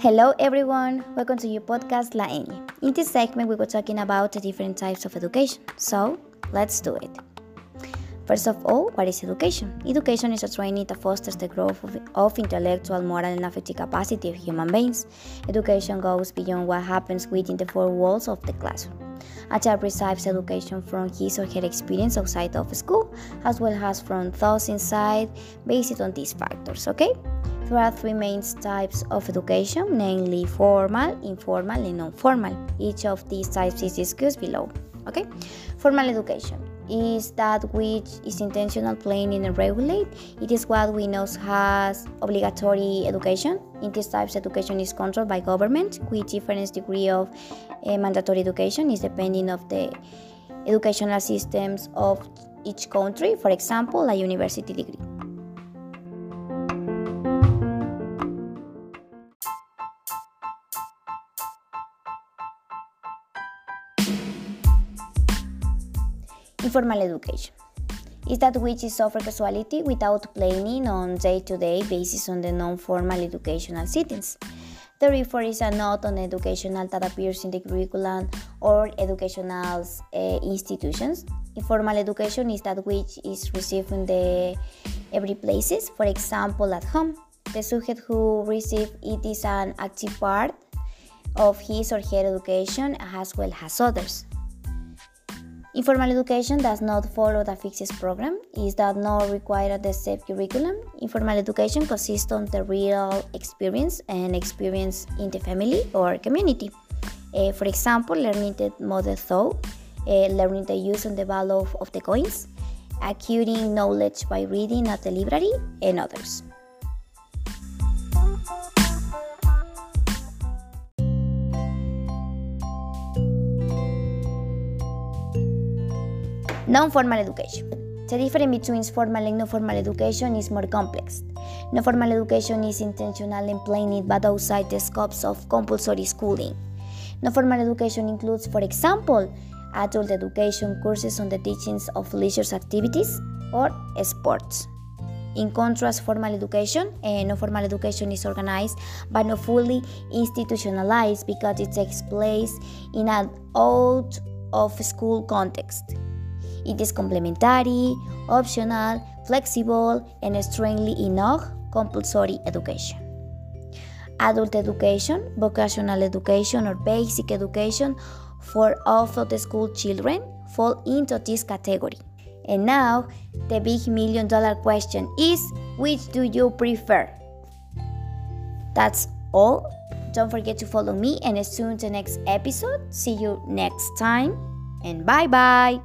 Hello everyone, welcome to your podcast La Eni. In this segment, we were talking about the different types of education. So, let's do it. First of all, what is education? Education is a training that fosters the growth of, of, intellectual, moral, and affective capacity of human beings. Education goes beyond what happens within the four walls of the classroom. A child receives education from his or her experience outside of school, as well as from those inside, based on these factors, okay? There are three main types of education, namely formal, informal, and non-formal. Each of these types is discussed below. Okay, formal education is that which is intentional, planning, and regulate. It is what we know as obligatory education. In these types, education is controlled by government, with different degree of uh, mandatory education is depending of the educational systems of each country. For example, a university degree. Informal education is that which is offered casuality without planning on day-to-day basis on the non-formal educational settings. Therefore, is a not on educational that appears in the curriculum or educational uh, institutions. Informal education is that which is received in the every places, for example, at home. The subject who receives it is an active part of his or her education as well as others. Informal education does not follow the fixed program, it does not require the set curriculum. Informal education consists on the real experience and experience in the family or community. Uh, for example, learning the model thought, uh, learning the use and the value of, of the coins, acquiring knowledge by reading at the library, and others. Non-formal education. The difference between formal and non-formal education is more complex. Non-formal education is intentional and planned but outside the scopes of compulsory schooling. Non-formal education includes, for example, adult education courses on the teachings of leisure activities or sports. In contrast, formal education eh, and non-formal education is organized but not fully institutionalized because it takes place in an out of school context. It is complementary, optional, flexible, and strongly enough compulsory education. Adult education, vocational education, or basic education for all of the school children fall into this category. And now, the big million dollar question is which do you prefer? That's all. Don't forget to follow me and soon the next episode. See you next time and bye bye.